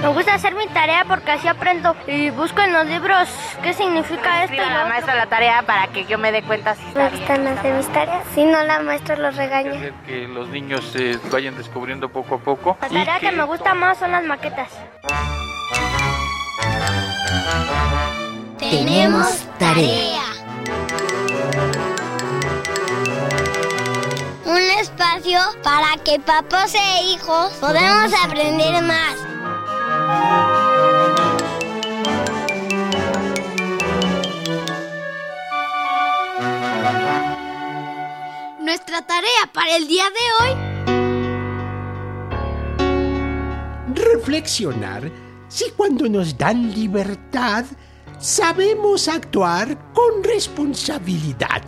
Me gusta hacer mi tarea porque así aprendo y busco en los libros qué significa esto. y la maestra la tarea para que yo me dé cuenta si Me gustan hacer mis tareas. Si no, la maestra los regaña. Que los niños se vayan descubriendo poco a poco. La tarea que me gusta más son las maquetas. Tenemos tarea. Un espacio para que papás e hijos podamos aprender más. Nuestra tarea para el día de hoy. Reflexionar si cuando nos dan libertad sabemos actuar con responsabilidad.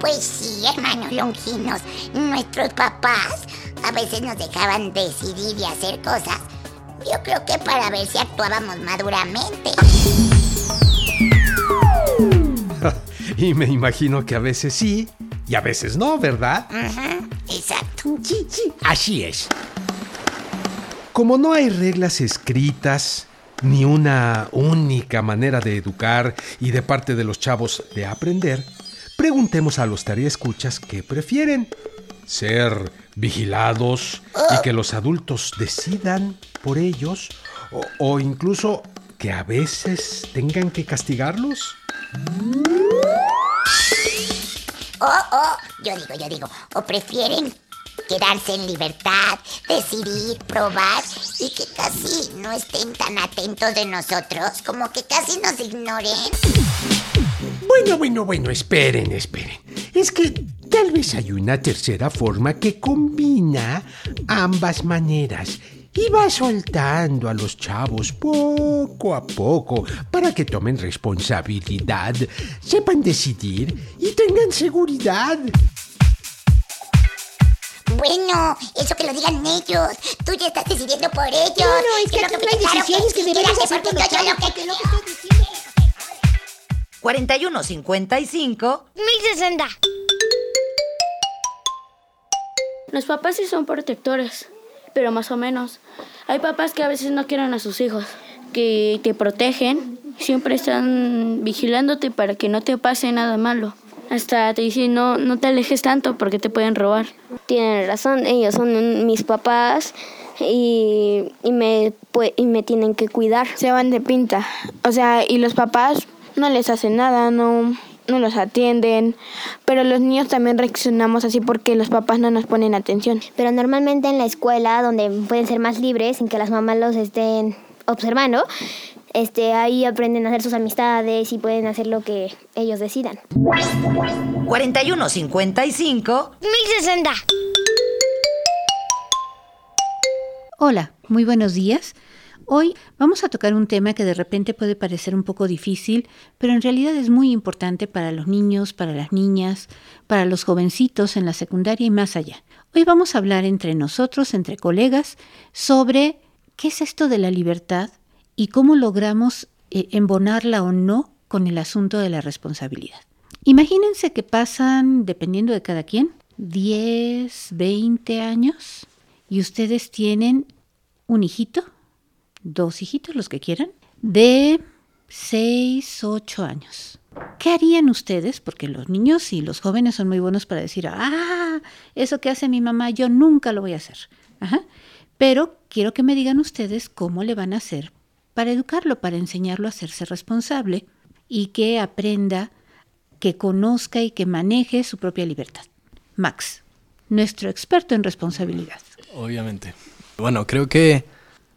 Pues sí, hermanos longinos, nuestros papás a veces nos dejaban decidir y hacer cosas. Yo creo que para ver si actuábamos maduramente. y me imagino que a veces sí y a veces no, ¿verdad? Ajá, exacto. Sí, sí, así es. Como no hay reglas escritas, ni una única manera de educar y de parte de los chavos de aprender, preguntemos a los escuchas qué prefieren. Ser vigilados y que los adultos decidan por ellos o, o incluso que a veces tengan que castigarlos. Oh, oh, yo digo, yo digo, o prefieren quedarse en libertad, decidir, probar y que casi no estén tan atentos de nosotros, como que casi nos ignoren. Bueno, bueno, bueno, esperen, esperen. Es que tal vez hay una tercera forma que combina ambas maneras y va soltando a los chavos poco a poco para que tomen responsabilidad, sepan decidir y tengan seguridad. Bueno, eso que lo digan ellos. Tú ya estás decidiendo por ellos. No, no, es que lo aquí que no hay decisiones que debemos quédate hacer porque con los yo lo chavos, que- lo que estoy diciendo. 4155 1060. Los papás sí son protectores, pero más o menos. Hay papás que a veces no quieren a sus hijos, que te protegen, siempre están vigilándote para que no te pase nada malo. Hasta te dicen no, no te alejes tanto porque te pueden robar. Tienen razón, ellos son mis papás y, y, me, pue- y me tienen que cuidar. Se van de pinta. O sea, y los papás no les hacen nada, no, no los atienden. Pero los niños también reaccionamos así porque los papás no nos ponen atención. Pero normalmente en la escuela, donde pueden ser más libres, sin que las mamás los estén observando, este, ahí aprenden a hacer sus amistades y pueden hacer lo que ellos decidan. 4155 1060. Hola, muy buenos días. Hoy vamos a tocar un tema que de repente puede parecer un poco difícil, pero en realidad es muy importante para los niños, para las niñas, para los jovencitos en la secundaria y más allá. Hoy vamos a hablar entre nosotros, entre colegas, sobre qué es esto de la libertad y cómo logramos eh, embonarla o no con el asunto de la responsabilidad. Imagínense que pasan, dependiendo de cada quien, 10, 20 años y ustedes tienen un hijito, dos hijitos, los que quieran, de 6, 8 años. ¿Qué harían ustedes? Porque los niños y los jóvenes son muy buenos para decir, ah, eso que hace mi mamá, yo nunca lo voy a hacer. Ajá. Pero quiero que me digan ustedes cómo le van a hacer para educarlo, para enseñarlo a hacerse responsable y que aprenda, que conozca y que maneje su propia libertad. Max, nuestro experto en responsabilidad. Obviamente. Bueno, creo que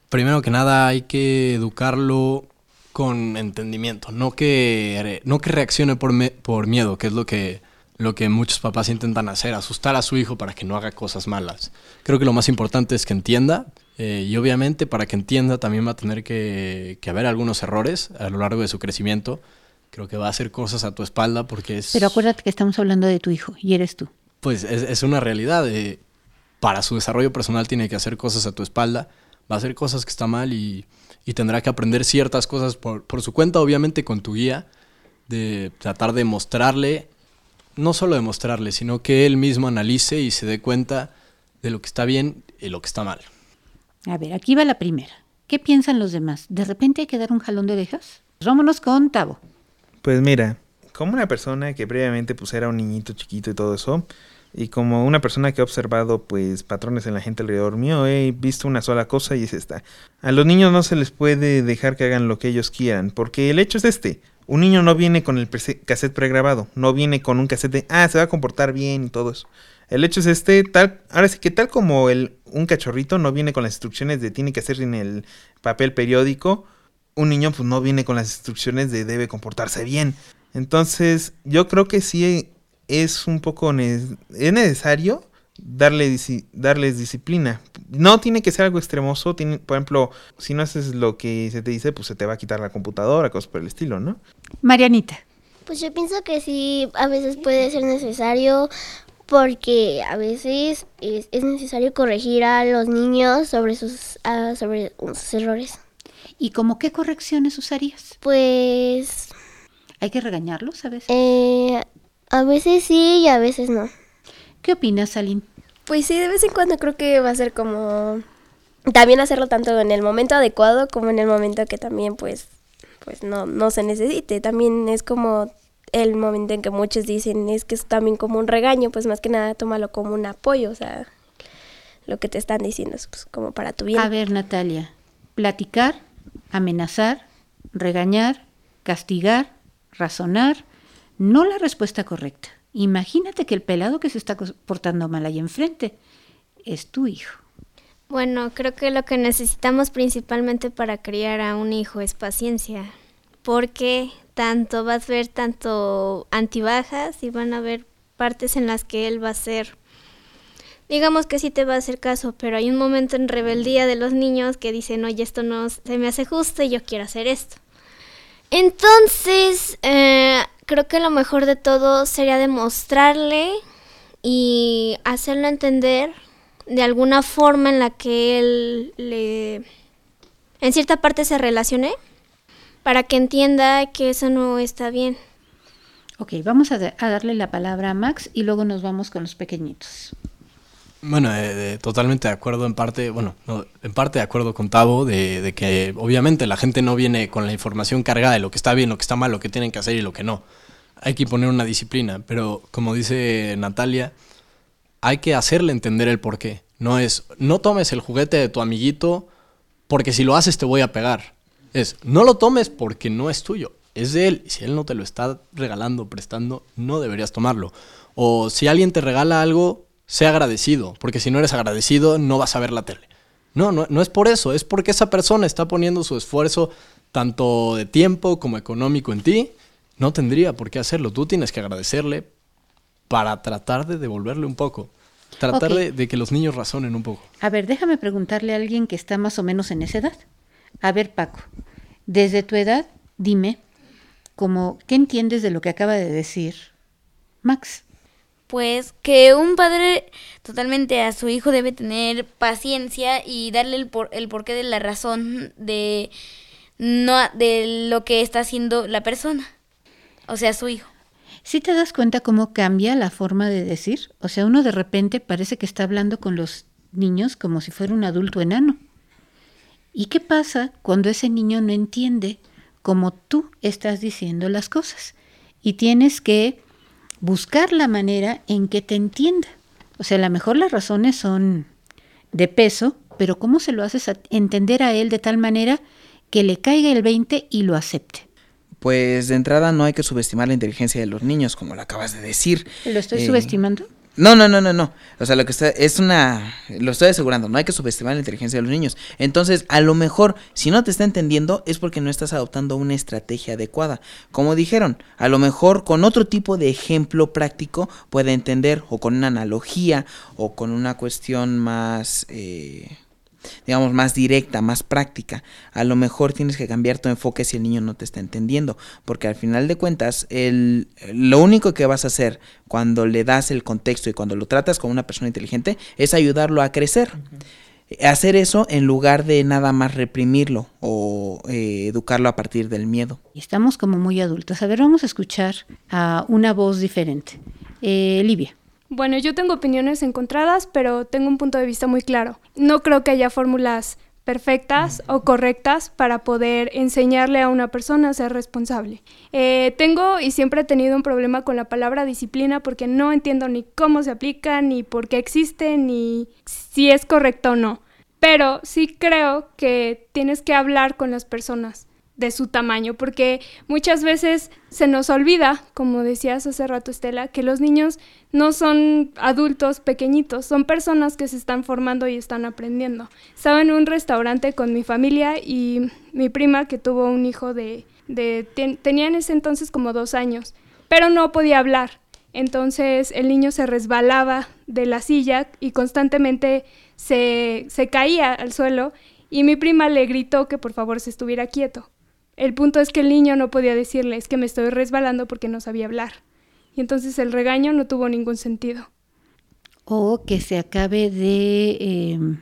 primero que nada hay que educarlo con entendimiento, no que, no que reaccione por, me- por miedo, que es lo que, lo que muchos papás intentan hacer, asustar a su hijo para que no haga cosas malas. Creo que lo más importante es que entienda eh, y obviamente para que entienda también va a tener que, que haber algunos errores a lo largo de su crecimiento. Creo que va a hacer cosas a tu espalda porque es... Pero acuérdate que estamos hablando de tu hijo y eres tú. Pues es, es una realidad. eh, para su desarrollo personal tiene que hacer cosas a tu espalda, va a hacer cosas que está mal y, y tendrá que aprender ciertas cosas por, por su cuenta, obviamente con tu guía, de tratar de mostrarle, no solo de mostrarle, sino que él mismo analice y se dé cuenta de lo que está bien y lo que está mal. A ver, aquí va la primera. ¿Qué piensan los demás? ¿De repente hay que dar un jalón de orejas? Vámonos con Tavo. Pues mira, como una persona que previamente pues era un niñito chiquito y todo eso, y como una persona que ha observado pues patrones en la gente alrededor mío, he visto una sola cosa y es esta. A los niños no se les puede dejar que hagan lo que ellos quieran, porque el hecho es este. Un niño no viene con el cassette pregrabado, no viene con un cassette de, ah, se va a comportar bien y todo eso. El hecho es este, tal, ahora sí que tal como el, un cachorrito no viene con las instrucciones de tiene que hacer en el papel periódico, un niño pues no viene con las instrucciones de debe comportarse bien. Entonces, yo creo que sí es un poco es necesario darle darles disciplina. No tiene que ser algo extremoso, tiene, por ejemplo, si no haces lo que se te dice, pues se te va a quitar la computadora, cosas por el estilo, ¿no? Marianita. Pues yo pienso que sí, a veces puede ser necesario porque a veces es, necesario corregir a los niños sobre sus, sobre sus errores. ¿Y como qué correcciones usarías? Pues... ¿Hay que regañarlos a veces? Eh, a veces sí y a veces no. ¿Qué opinas, Aline? Pues sí, de vez en cuando creo que va a ser como también hacerlo tanto en el momento adecuado como en el momento que también pues pues no no se necesite. También es como el momento en que muchos dicen es que es también como un regaño, pues más que nada tómalo como un apoyo, o sea, lo que te están diciendo es pues, como para tu bien. A ver, Natalia, platicar, amenazar, regañar, castigar, razonar, no la respuesta correcta. Imagínate que el pelado que se está portando mal ahí enfrente es tu hijo. Bueno, creo que lo que necesitamos principalmente para criar a un hijo es paciencia, porque tanto vas a ver tanto antibajas y van a haber partes en las que él va a ser digamos que sí te va a hacer caso, pero hay un momento en rebeldía de los niños que dicen, oye, esto no se me hace justo y yo quiero hacer esto. Entonces, eh, creo que lo mejor de todo sería demostrarle y hacerlo entender de alguna forma en la que él le en cierta parte se relacione para que entienda que eso no está bien. Ok, vamos a, darle la palabra a Max y luego nos vamos con los pequeñitos. Bueno, eh, totalmente de acuerdo en parte, bueno, en parte de acuerdo con Tavo de, de, que obviamente la gente no viene con la información cargada de lo que está bien, lo que está mal, lo que tienen que hacer y lo que no hay que poner una disciplina, pero como dice Natalia, hay que hacerle entender el por qué. No es, no tomes el juguete de tu amiguito porque si lo haces te voy a pegar. Es, no lo tomes porque no es tuyo, es de él. Y si él no te lo está regalando, prestando, no deberías tomarlo. O si alguien te regala algo, sé agradecido, porque si no eres agradecido no vas a ver la tele. No, no, no es por eso, es porque esa persona está poniendo su esfuerzo tanto de tiempo como económico en ti no tendría por qué hacerlo. Tú tienes que agradecerle para tratar de devolverle un poco. Tratar de, que los niños razonen un poco. A ver, déjame preguntarle a alguien que está más o menos en esa edad. A ver, Paco, desde tu edad, dime, como, ¿qué entiendes de lo que acaba de decir Max? Pues que un padre totalmente a su hijo debe tener paciencia y darle el, por, el porqué de la razón de, no, de lo que está haciendo la persona o sea, su hijo. Si te das cuenta cómo cambia la forma de decir, o sea, uno de repente parece que está hablando con los niños como si fuera un adulto enano. ¿Y qué pasa cuando ese niño no entiende cómo tú estás diciendo las cosas? Y tienes que buscar la manera en que te entienda. O sea, a lo mejor las razones son de peso, pero ¿cómo se lo haces entender a él de tal manera que le caiga el 20 y lo acepte? Pues de entrada no hay que subestimar la inteligencia de los niños, como lo acabas de decir. ¿Lo estoy eh, subestimando? No, no, no, no, no. O sea, lo que está es una lo estoy asegurando, no hay que subestimar la inteligencia de los niños. Entonces, a lo mejor si no te está entendiendo es porque no estás adoptando una estrategia adecuada. Como dijeron, a lo mejor con otro tipo de ejemplo práctico puede entender o con una analogía o con una cuestión más eh, digamos, más directa, más práctica. A lo mejor tienes que cambiar tu enfoque si el niño no te está entendiendo, porque al final de cuentas, el, lo único que vas a hacer cuando le das el contexto y cuando lo tratas como una persona inteligente es ayudarlo a crecer. Hacer eso en lugar de nada más reprimirlo o eh, educarlo a partir del miedo. Estamos como muy adultos. A ver, vamos a escuchar a una voz diferente. Eh, Livia. Bueno, yo tengo opiniones encontradas, pero tengo un punto de vista muy claro. No creo que haya fórmulas perfectas o correctas para poder enseñarle a una persona a ser responsable. Eh, tengo y siempre he tenido un problema con la palabra disciplina porque no entiendo ni cómo se aplica, ni por qué existe, ni si es correcto o no. Pero sí creo que tienes que hablar con las personas de su tamaño, porque muchas veces se nos olvida, como decías hace rato Estela, que los niños no son adultos pequeñitos, son personas que se están formando y están aprendiendo. Estaba en un restaurante con mi familia y mi prima que tuvo un hijo de, tenía en ese entonces como dos años, pero no podía hablar. Entonces el niño se resbalaba de la silla y constantemente se, se caía al suelo y mi prima le gritó que por favor se estuviera quieto. El punto es que el niño no podía decirle, es que me estoy resbalando porque no sabía hablar. Y entonces el regaño no tuvo ningún sentido. O que se acabe de em,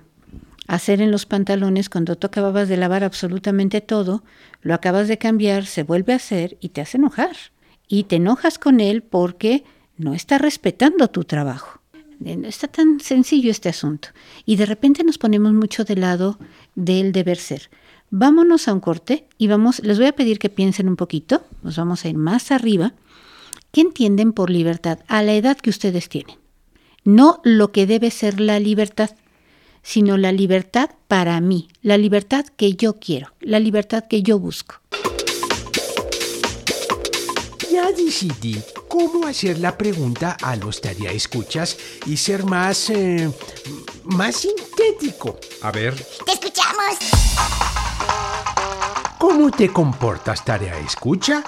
hacer en los pantalones cuando tú acababas de lavar absolutamente todo, lo acabas de cambiar, se vuelve a hacer y te hace enojar. Y te enojas con él porque no está respetando tu trabajo. Eh, está tan sencillo este asunto. Y de repente nos ponemos mucho de lado del deber ser. Vámonos a un corte y vamos, les voy a pedir que piensen un poquito, nos vamos a ir más arriba. ¿Qué entienden por libertad a la edad que ustedes tienen? No lo que debe ser la libertad, sino la libertad para mí, la libertad que yo quiero, la libertad que yo busco. Ya decidí cómo hacer la pregunta a los tarea escuchas y ser más eh, más sintético. A ver. Te escuchamos. ¿Cómo te comportas, tarea escucha,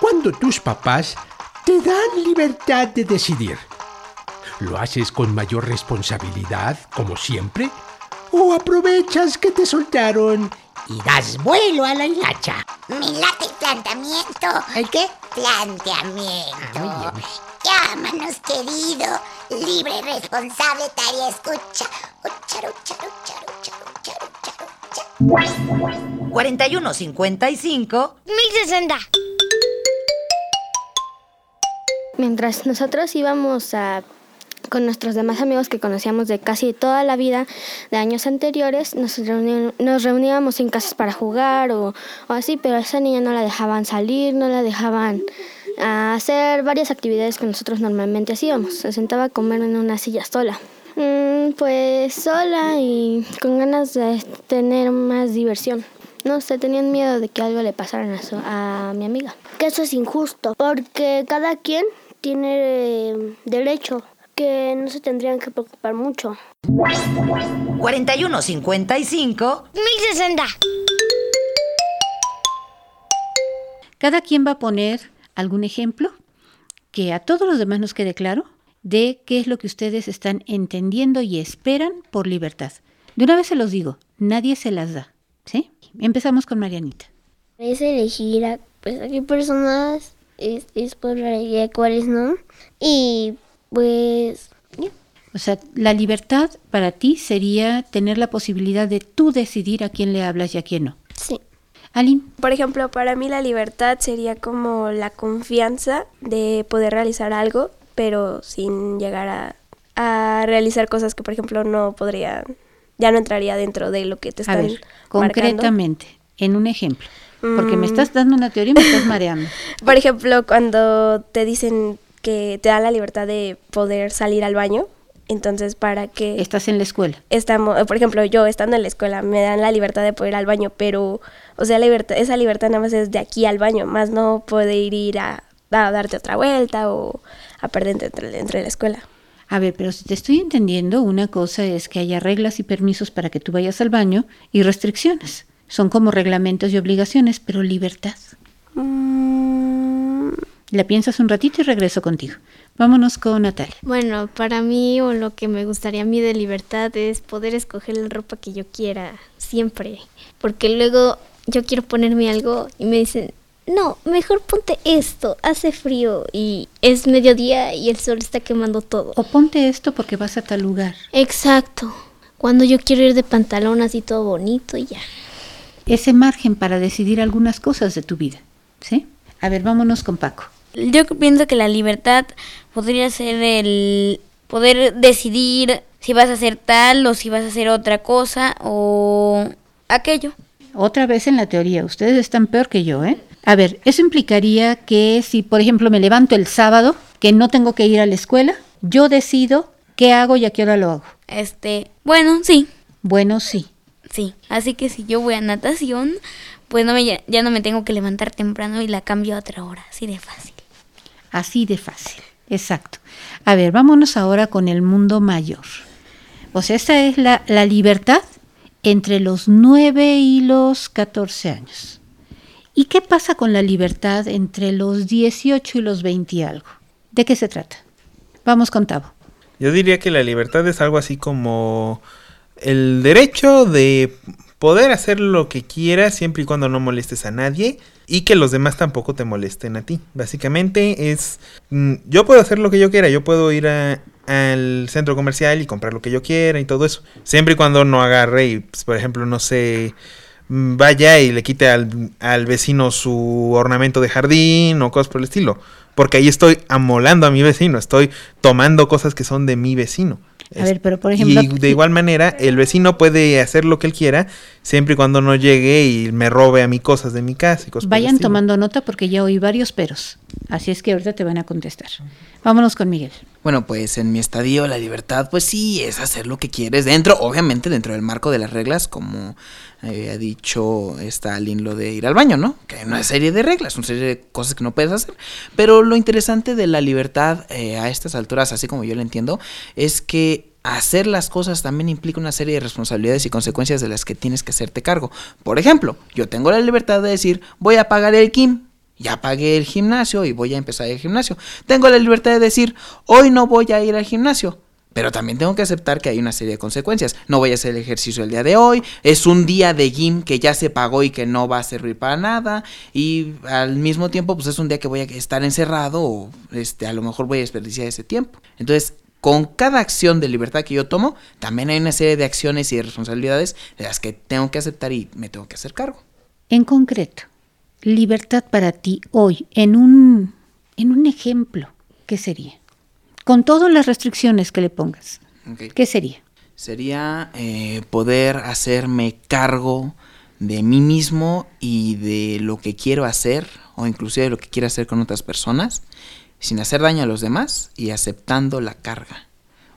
cuando tus papás te dan libertad de decidir? ¿Lo haces con mayor responsabilidad, como siempre? ¿O aprovechas que te soltaron y das vuelo a la hilacha? Me late planteamiento. ¿El qué? Planteamiento. Llámanos, querido. Libre, responsable, tarea escucha. 4155 1060. Mientras nosotros íbamos a con nuestros demás amigos que conocíamos de casi toda la vida de años anteriores, nos, nos reuníamos en casas para jugar o, o, así, pero a esa niña no la dejaban salir, no la dejaban hacer varias actividades que nosotros normalmente hacíamos. Se sentaba a comer en una silla sola. Mm, pues sola y con ganas de tener más diversión. No sé, tenían miedo de que algo le pasara a, a mi amiga. Que eso es injusto, porque cada quien tiene derecho que no se tendrían que preocupar mucho. 4155 1060. Cada quien va a poner algún ejemplo que a todos los demás nos quede claro de qué es lo que ustedes están entendiendo y esperan por libertad. De una vez se los digo, nadie se las da. ¿sí? Empezamos con Marianita. Es elegir a, pues, a qué personas es, es por a cuáles no. Y pues... O sea, la libertad para ti sería tener la posibilidad de tú decidir a quién le hablas y a quién no. Sí. Aline. Por ejemplo, para mí la libertad sería como la confianza de poder realizar algo, pero sin llegar a, a realizar cosas que, por ejemplo, no podría, ya no entraría dentro de lo que te están A ver, concretamente, en un ejemplo. Porque me Mm. estás dando una teoría y me estás mareando. Por ejemplo, cuando te dicen que te dan la libertad de poder salir al baño, entonces para que Estás en la escuela. estamos, por ejemplo, yo estando en la escuela me dan la libertad de poder ir al baño, pero o sea, la libertad, esa libertad nada más es de aquí al baño, más no poder ir a, a darte otra vuelta o a perderte entre, entre la escuela. A ver, pero si te estoy entendiendo, una cosa es que haya reglas y permisos para que tú vayas al baño y restricciones. Son como reglamentos y obligaciones, pero libertad. Mm, La piensas un ratito y regreso contigo. Vámonos con Natalia. Bueno, para mí o lo que me gustaría a mí de libertad es poder escoger la ropa que yo quiera siempre. Porque luego yo quiero ponerme algo y me dicen, no, mejor ponte esto, hace frío y es mediodía y el sol está quemando todo. O ponte esto porque vas a tal lugar. Exacto. Cuando yo quiero ir de pantalón así todo bonito y ya. Ese margen para decidir algunas cosas de tu vida. ¿Sí? A ver, vámonos con Paco. Yo pienso que la libertad podría ser el poder decidir si vas a hacer tal o si vas a hacer otra cosa o aquello. Otra vez en la teoría, ustedes están peor que yo, ¿eh? A ver, eso implicaría que si, por ejemplo, me levanto el sábado, que no tengo que ir a la escuela, yo decido qué hago y a qué hora lo hago. Este, bueno, sí. Bueno, sí. Sí, así que si yo voy a natación, pues no me, ya, ya no me tengo que levantar temprano y la cambio a otra hora, así de fácil. Así de fácil, exacto. A ver, vámonos ahora con el mundo mayor. O sea, esta es la, la libertad entre los 9 y los 14 años. ¿Y qué pasa con la libertad entre los 18 y los 20 y algo? ¿De qué se trata? Vamos con Tavo. Yo diría que la libertad es algo así como el derecho de poder hacer lo que quieras siempre y cuando no molestes a nadie y que los demás tampoco te molesten a ti. Básicamente es, mm, yo puedo hacer lo que yo quiera, yo puedo ir al centro comercial y comprar lo que yo quiera y todo eso, siempre y cuando no agarre y, pues, por ejemplo, no sé, vaya y le quite al, al vecino su ornamento de jardín o cosas por el estilo. Porque ahí estoy amolando a mi vecino, estoy tomando cosas que son de mi vecino. A ver, pero por ejemplo... Y de igual manera, el vecino puede hacer lo que él quiera, siempre y cuando no llegue y me robe a mí cosas de mi casa y cosas Vayan tomando nota porque ya oí varios peros. Así es que ahorita te van a contestar. Vámonos con Miguel. Bueno, pues en mi estadio la libertad, pues sí, es hacer lo que quieres dentro, obviamente dentro del marco de las reglas, como había dicho Stalin lo de ir al baño, ¿no? Que hay una serie de reglas, una serie de cosas que no puedes hacer. Pero lo interesante de la libertad eh, a estas alturas, así como yo lo entiendo, es que hacer las cosas también implica una serie de responsabilidades y consecuencias de las que tienes que hacerte cargo. Por ejemplo, yo tengo la libertad de decir, voy a pagar el KIM, ya pagué el gimnasio y voy a empezar el gimnasio. Tengo la libertad de decir, hoy no voy a ir al gimnasio. Pero también tengo que aceptar que hay una serie de consecuencias. No voy a hacer el ejercicio el día de hoy. Es un día de gym que ya se pagó y que no va a servir para nada. Y al mismo tiempo, pues es un día que voy a estar encerrado o este, a lo mejor voy a desperdiciar ese tiempo. Entonces, con cada acción de libertad que yo tomo, también hay una serie de acciones y de responsabilidades de las que tengo que aceptar y me tengo que hacer cargo. En concreto, libertad para ti hoy, en un, en un ejemplo, ¿qué sería? Con todas las restricciones que le pongas. ¿qué sería? Sería eh, poder hacerme cargo de mí mismo y de lo que quiero hacer o inclusive de lo que quiero hacer con otras personas sin hacer daño a los demás y aceptando la carga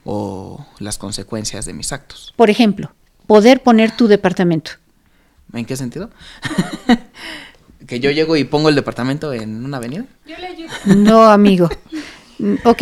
o las consecuencias de mis actos. Por ejemplo, poder poner tu departamento. ¿En qué sentido? que yo llego y pongo el departamento en una avenida. No, amigo. Mm, Ok,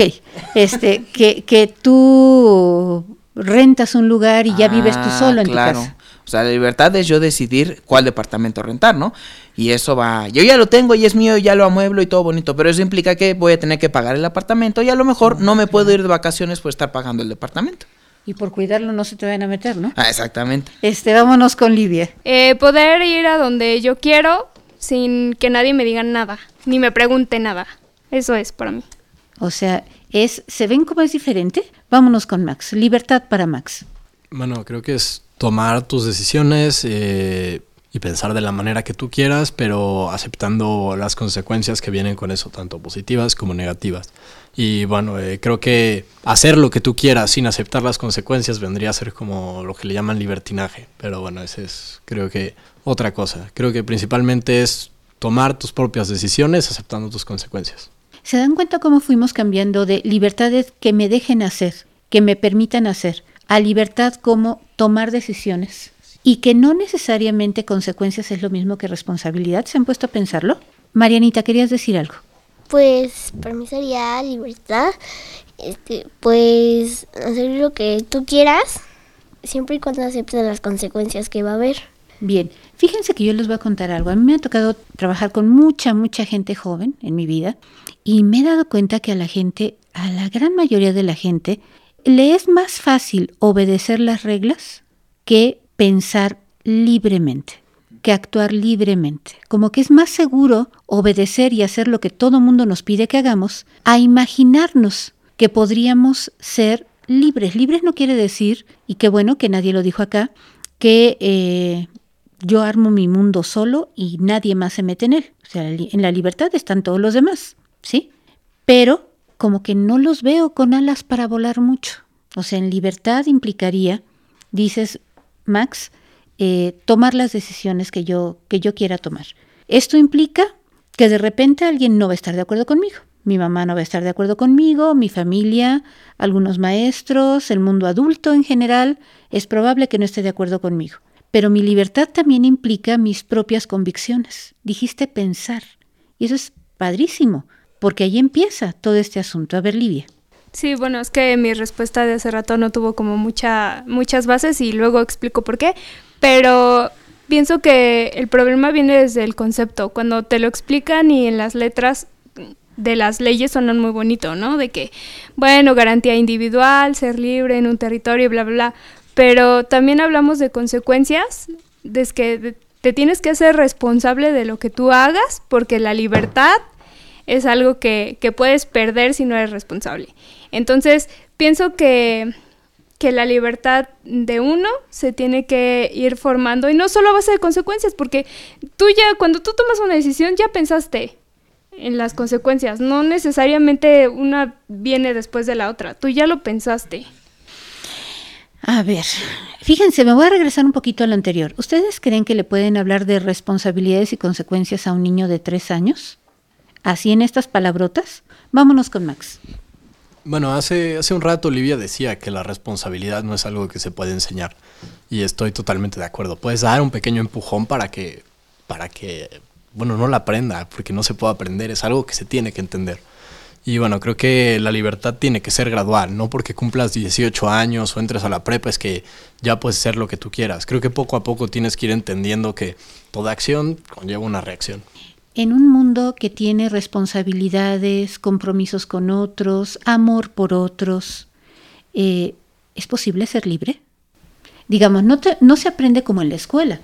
este, que, que tú rentas un lugar y ya vives tú Ah, solo en claro. tu casa. O sea, la libertad es yo decidir cuál departamento rentar, ¿no? Y eso va, yo ya lo tengo y es mío, ya lo amueblo y todo bonito, pero eso implica que voy a tener que pagar el apartamento y a lo mejor no me puedo ir de vacaciones por estar pagando el departamento. Y por cuidarlo no se te van a meter, ¿no? Ah, exactamente. Este, vámonos con Livia. Eh, poder ir a donde yo quiero sin que nadie me diga nada, ni me pregunte nada. Eso es para mí. O sea, es, ¿se ven cómo es diferente? Vámonos con Max. Libertad para Max. Bueno, creo que es tomar tus decisiones eh, y pensar de la manera que tú quieras, pero aceptando las consecuencias que vienen con eso, tanto positivas como negativas. Y bueno, eh, creo que hacer lo que tú quieras sin aceptar las consecuencias vendría a ser como lo que le llaman libertinaje. Pero bueno, ese es creo que otra cosa. Creo que principalmente es tomar tus propias decisiones aceptando tus consecuencias. ¿Se dan cuenta cómo fuimos cambiando de libertades que me dejen hacer, que me permitan hacer, a libertad como tomar decisiones? Y que no necesariamente consecuencias es lo mismo que responsabilidad. ¿Se han puesto a pensarlo? Marianita, querías decir algo. Pues para mí sería libertad, este, pues hacer lo que tú quieras, siempre y cuando aceptes las consecuencias que va a haber. Bien, fíjense que yo les voy a contar algo. A mí me ha tocado trabajar con mucha, mucha gente joven en mi vida y me he dado cuenta que a la gente, a la gran mayoría de la gente, le es más fácil obedecer las reglas que pensar libremente, que actuar libremente. Como que es más seguro obedecer y hacer lo que todo mundo nos pide que hagamos a imaginarnos que podríamos ser libres. Libres no quiere decir, y qué bueno que nadie lo dijo acá, que eh, yo armo mi mundo solo y nadie más se mete en él. O sea, en la libertad están todos los demás, ¿sí? Pero como que no los veo con alas para volar mucho. O sea, en libertad implicaría, dices, Max, eh, tomar las decisiones que yo, que yo quiera tomar. Esto implica que de repente alguien no va a estar de acuerdo conmigo. Mi mamá no va a estar de acuerdo conmigo, mi familia, algunos maestros, el mundo adulto en general, es probable que no esté de acuerdo conmigo. Pero mi libertad también implica mis propias convicciones. Dijiste pensar. Y eso es padrísimo, porque ahí empieza todo este asunto. A ver, Livia. Sí, bueno, es que mi respuesta de hace rato no tuvo como mucha, muchas bases y luego explico por qué, pero pienso que el problema viene desde el concepto, cuando te lo explican y en las letras de las leyes sonan muy bonito, ¿no? De que, bueno, garantía individual, ser libre en un territorio, bla, bla, bla, pero también hablamos de consecuencias, de que te tienes que hacer responsable de lo que tú hagas, porque la libertad es algo que, que puedes perder si no eres responsable. Entonces, pienso que, que la libertad de uno se tiene que ir formando y no solo a base de consecuencias, porque tú ya, cuando tú tomas una decisión, ya pensaste en las consecuencias, no necesariamente una viene después de la otra, tú ya lo pensaste. A ver, fíjense, me voy a regresar un poquito a lo anterior. ¿Ustedes creen que le pueden hablar de responsabilidades y consecuencias a un niño de tres años? Así en estas palabrotas. Vámonos con Max. Bueno, hace, hace un rato Olivia decía que la responsabilidad no es algo que se puede enseñar. Y estoy totalmente de acuerdo. Puedes dar un pequeño empujón para que, para que, bueno, no la aprenda, porque no se puede aprender, es algo que se tiene que entender. Y bueno, creo que la libertad tiene que ser gradual, no porque cumplas 18 años o entres a la prepa es que ya puedes ser lo que tú quieras. Creo que poco a poco tienes que ir entendiendo que toda acción conlleva una reacción. En un mundo que tiene responsabilidades, compromisos con otros, amor por otros, eh, ¿es posible ser libre? Digamos, no, no se aprende como en la escuela,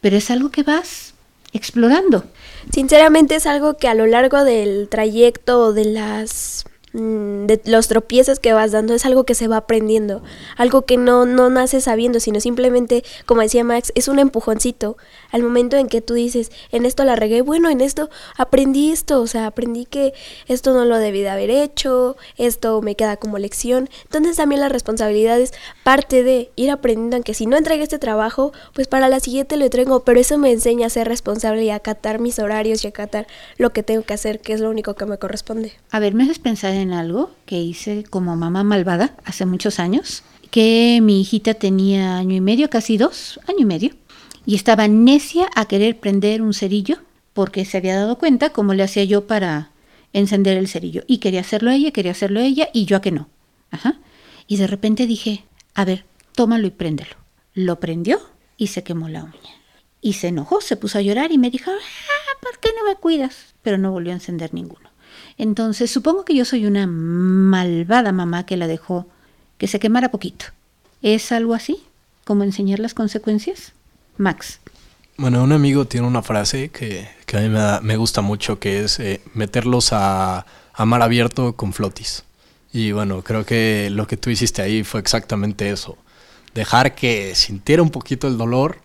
pero es algo que vas explorando. Sinceramente es algo que a lo largo del trayecto de las de los tropiezos que vas dando es algo que se va aprendiendo, algo que no, no nace sabiendo, sino simplemente, como decía Max, es un empujoncito. Al momento en que tú dices, en esto la regué, bueno, en esto aprendí esto, o sea, aprendí que esto no lo debí de haber hecho, esto me queda como lección. Entonces también la responsabilidad es parte de ir aprendiendo, aunque si no entregué este trabajo, pues para la siguiente lo entrego, pero eso me enseña a ser responsable y a acatar mis horarios y a acatar lo que tengo que hacer, que es lo único que me corresponde. A ver, me haces pensar en algo que hice como mamá malvada hace muchos años, que mi hijita tenía año y medio, casi dos, año y medio, y estaba necia a querer prender un cerillo porque se había dado cuenta cómo le hacía yo para encender el cerillo. Y quería hacerlo ella, quería hacerlo ella, y yo a que no. Ajá. Y de repente dije, a ver, tómalo y préndelo. Lo prendió y se quemó la uña. Y se enojó, se puso a llorar y me dijo, ah, ¿por qué no me cuidas? Pero no volvió a encender ninguno. Entonces, supongo que yo soy una malvada mamá que la dejó que se quemara poquito. ¿Es algo así? ¿Como enseñar las consecuencias? Max. Bueno, un amigo tiene una frase que, a mí me, me, gusta mucho, que es eh, meterlos a, a mar abierto con flotis. Y bueno, creo que lo que tú hiciste ahí fue exactamente eso. Dejar que sintiera un poquito el dolor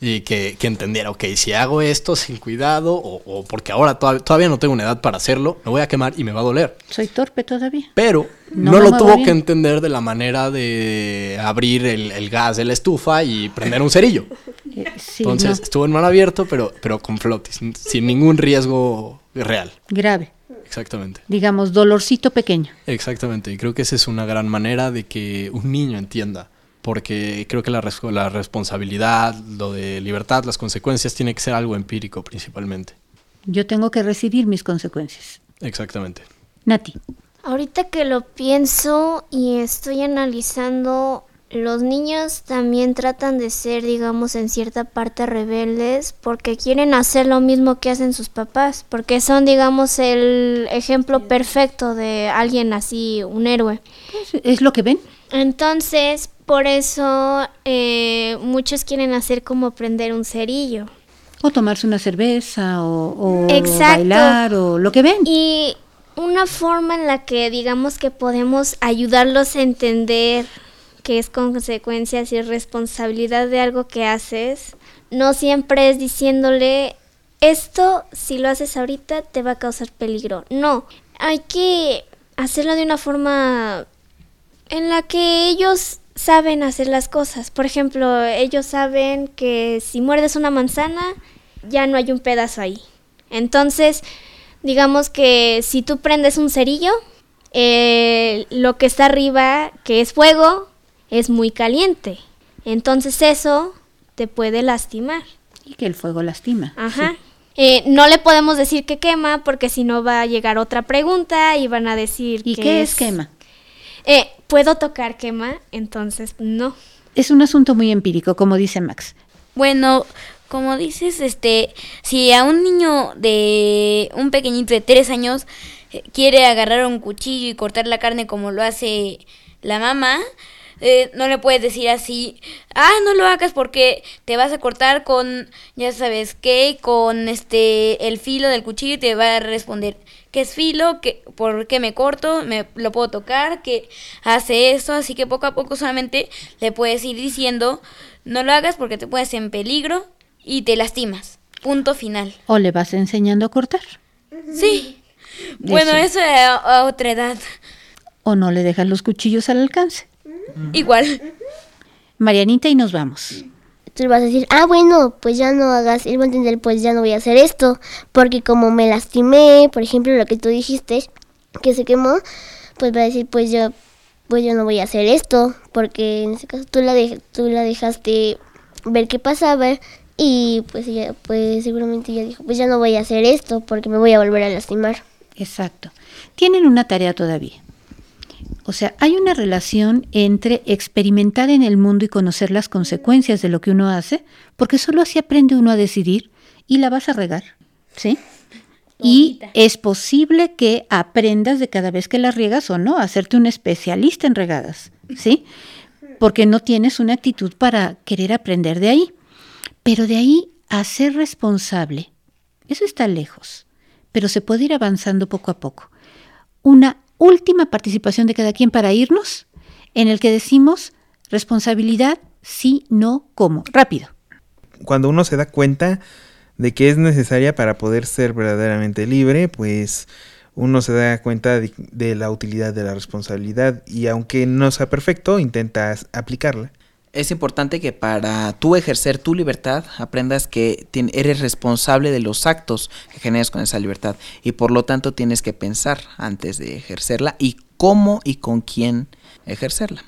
y que, que, entendiera, ok, si hago esto sin cuidado o, porque ahora todavía, no tengo una edad para hacerlo, me voy a quemar y me va a doler. Soy torpe todavía. Pero no, lo tuvo que entender de la manera de abrir el, gas de la estufa y prender un cerillo. Eh, Entonces estuvo en mal abierto, pero, pero con flotis, sin ningún riesgo real. Grave. Exactamente. Digamos, dolorcito pequeño. Exactamente, y creo que esa es una gran manera de que un niño entienda porque creo que la, la responsabilidad, lo de libertad, las consecuencias, tiene que ser algo empírico principalmente. Yo tengo que recibir mis consecuencias. Exactamente. Nati. Ahorita que lo pienso y estoy analizando, los niños también tratan de ser, digamos, en cierta parte rebeldes porque quieren hacer lo mismo que hacen sus papás, porque son, digamos, el ejemplo perfecto de alguien así, un héroe. Pues, es lo que ven. Entonces, por eso eh, muchos quieren hacer como prender un cerillo. O tomarse una cerveza, o, bailar, o lo que ven. Y una forma en la que digamos que podemos ayudarlos a entender que es consecuencias y responsabilidad de algo que haces, no siempre es diciéndole esto si lo haces ahorita te va a causar peligro. No, hay que hacerlo de una forma en la que ellos saben hacer las cosas. Por ejemplo, ellos saben que si muerdes una manzana, ya no hay un pedazo ahí. Entonces, digamos que si tú prendes un cerillo, eh, lo que está arriba, que es fuego, es muy caliente. Entonces eso te puede lastimar. Y que el fuego lastima. Ajá. Eh, no le podemos decir que quema porque si no va a llegar otra pregunta y van a decir ¿Y que qué es quema? Eh, ¿Puedo tocar quema? Entonces no. Es un asunto muy empírico, como dice Max. Bueno, como dices, este, si a un niño de un pequeñito de tres años eh, quiere agarrar un cuchillo y cortar la carne como lo hace la mamá, eh, no le puedes decir así, ah, no lo hagas porque te vas a cortar con, ya sabes qué, con este, el filo del cuchillo y te va a responder, ¿qué es filo? ¿Qué, ¿Por qué me corto? ¿Me lo puedo tocar? ¿Qué hace eso? Así que poco a poco solamente le puedes ir diciendo, no lo hagas porque te puedes en peligro y te lastimas. Punto final. ¿O le vas enseñando a cortar? Sí. Bueno, eso, a, a otra edad. ¿O no le dejas los cuchillos al alcance? Igual. Marianita, y nos vamos. Tú vas a decir, ah, bueno, pues ya no hagas, él va a entender, pues ya no voy a hacer esto, porque como me lastimé, por ejemplo, lo que tú dijiste, que se quemó, pues va a decir, pues yo, pues yo no voy a hacer esto, porque en ese caso tú la, tú la dejaste ver qué pasaba y pues ella, pues seguramente ella dijo, pues ya no voy a hacer esto, porque me voy a volver a lastimar. Exacto. Tienen una tarea todavía. O sea, hay una relación entre experimentar en el mundo y conocer las consecuencias de lo que uno hace, porque solo así aprende uno a decidir y la vas a regar, ¿sí? Y es posible que aprendas de cada vez que la riegas o no, hacerte un especialista en regadas, ¿sí? Porque no tienes una actitud para querer aprender de ahí. Pero de ahí a ser responsable, eso está lejos, pero se puede ir avanzando poco a poco. Una última participación de cada quien para irnos, en el que decimos responsabilidad, sí, no, cómo. Rápido. Cuando uno se da cuenta de que es necesaria para poder ser verdaderamente libre, pues uno se da cuenta de, de la utilidad de la responsabilidad y aunque no sea perfecto, intentas aplicarla. Es importante que para tú ejercer tu libertad aprendas que eres responsable de los actos que generas con esa libertad y por lo tanto tienes que pensar antes de ejercerla y cómo y con quién ejercerla.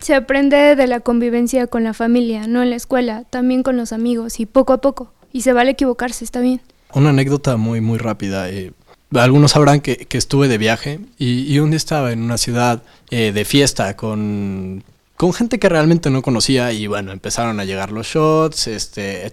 Se aprende de la convivencia con la familia, no en la escuela, también con los amigos y poco a poco. Y se vale equivocarse, está bien. Una anécdota muy, muy rápida. Eh, algunos sabrán que, que, estuve de viaje y, y, un día estaba en una ciudad eh, de fiesta con con gente que realmente no conocía y bueno, empezaron a llegar los shots, este.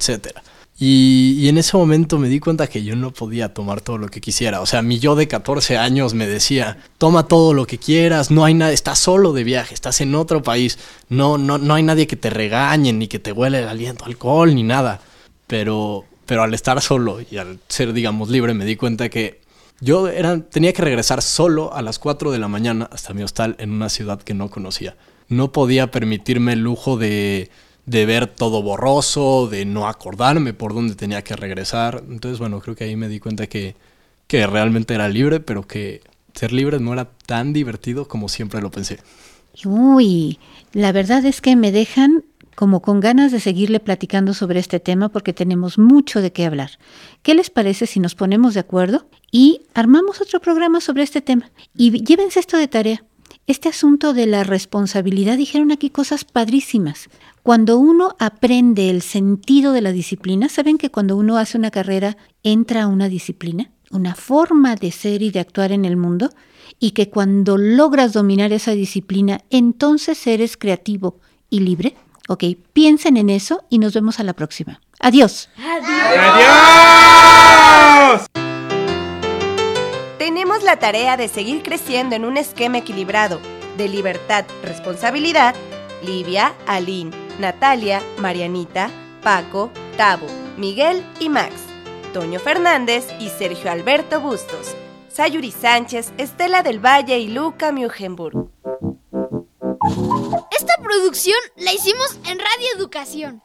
Y, y, en ese momento me di cuenta que yo no podía tomar todo lo que quisiera. O sea, mi yo de 14 años me decía, toma todo lo que quieras, no hay nada, estás solo de viaje, estás en otro país, no, no, no hay nadie que te regañe, ni que te huele el aliento alcohol, ni nada. Pero, pero al estar solo y al ser, digamos, libre, me di cuenta que yo era, tenía que regresar solo a las 4 de la mañana hasta mi hostal en una ciudad que no conocía no podía permitirme el lujo de, de ver todo borroso, de no acordarme por dónde tenía que regresar. Entonces, bueno, creo que ahí me di cuenta que, que realmente era libre, pero que ser libre no era tan divertido como siempre lo pensé. Uy, la verdad es que me dejan como con ganas de seguirle platicando sobre este tema porque tenemos mucho de qué hablar. ¿Qué les parece si nos ponemos de acuerdo y armamos otro programa sobre este tema? Y llévense esto de tarea este asunto de la responsabilidad, dijeron aquí cosas padrísimas. Cuando uno aprende el sentido de la disciplina, ¿saben que cuando uno hace una carrera entra a una disciplina? Una forma de ser y de actuar en el mundo, y que cuando logras dominar esa disciplina, entonces eres creativo y libre. Ok, piensen en eso y nos vemos a la próxima. Adiós. Adiós. Adiós. Tenemos la tarea de seguir creciendo en un esquema equilibrado de libertad, responsabilidad. Livia, Aline, Natalia, Marianita, Paco, Tabo, Miguel y Max, Toño Fernández y Sergio Alberto Bustos, Sayuri Sánchez, Estela del Valle y Luca Mugenburg. Esta producción la hicimos en Radio Educación.